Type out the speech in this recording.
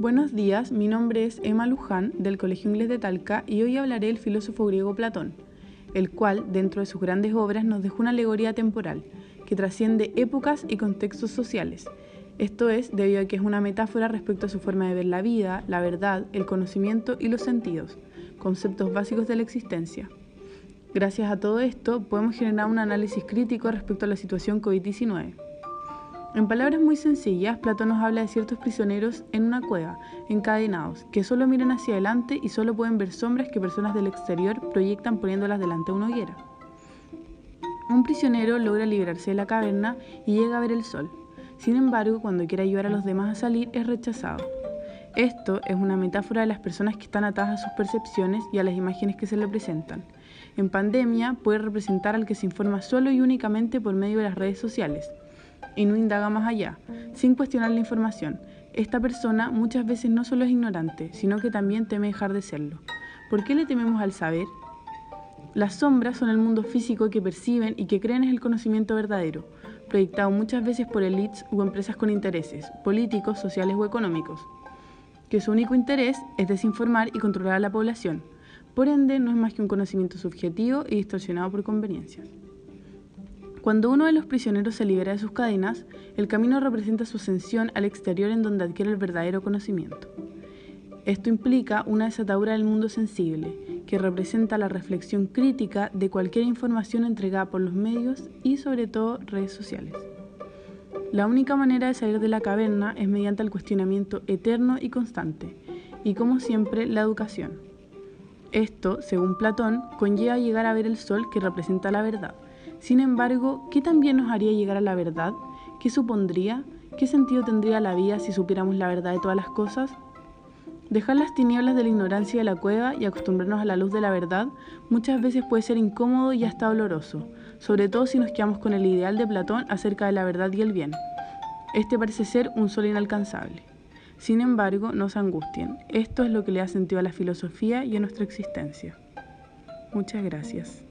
Buenos días, mi nombre es Emma Luján del Colegio Inglés de Talca y hoy hablaré del filósofo griego Platón, el cual, dentro de sus grandes obras, nos dejó una alegoría temporal que trasciende épocas y contextos sociales. Esto es debido a que es una metáfora respecto a su forma de ver la vida, la verdad, el conocimiento y los sentidos, conceptos básicos de la existencia. Gracias a todo esto, podemos generar un análisis crítico respecto a la situación COVID-19. En palabras muy sencillas, Platón nos habla de ciertos prisioneros en una cueva, encadenados, que solo miran hacia adelante y solo pueden ver sombras que personas del exterior proyectan poniéndolas delante de una hoguera. Un prisionero logra liberarse de la caverna y llega a ver el sol. Sin embargo, cuando quiere ayudar a los demás a salir, es rechazado. Esto es una metáfora de las personas que están atadas a sus percepciones y a las imágenes que se le presentan. En pandemia puede representar al que se informa solo y únicamente por medio de las redes sociales y no indaga más allá, sin cuestionar la información. Esta persona muchas veces no solo es ignorante, sino que también teme dejar de serlo. ¿Por qué le tememos al saber? Las sombras son el mundo físico que perciben y que creen es el conocimiento verdadero, proyectado muchas veces por élites u empresas con intereses, políticos, sociales o económicos, que su único interés es desinformar y controlar a la población. Por ende, no es más que un conocimiento subjetivo y distorsionado por conveniencias. Cuando uno de los prisioneros se libera de sus cadenas, el camino representa su ascensión al exterior en donde adquiere el verdadero conocimiento. Esto implica una desatadura del mundo sensible, que representa la reflexión crítica de cualquier información entregada por los medios y sobre todo redes sociales. La única manera de salir de la caverna es mediante el cuestionamiento eterno y constante, y como siempre, la educación. Esto, según Platón, conlleva llegar a ver el sol que representa la verdad, sin embargo, ¿qué también nos haría llegar a la verdad? ¿Qué supondría? ¿Qué sentido tendría la vida si supiéramos la verdad de todas las cosas? Dejar las tinieblas de la ignorancia de la cueva y acostumbrarnos a la luz de la verdad muchas veces puede ser incómodo y hasta doloroso, sobre todo si nos quedamos con el ideal de Platón acerca de la verdad y el bien. Este parece ser un sol inalcanzable. Sin embargo, no se angustien. Esto es lo que le ha sentido a la filosofía y a nuestra existencia. Muchas gracias.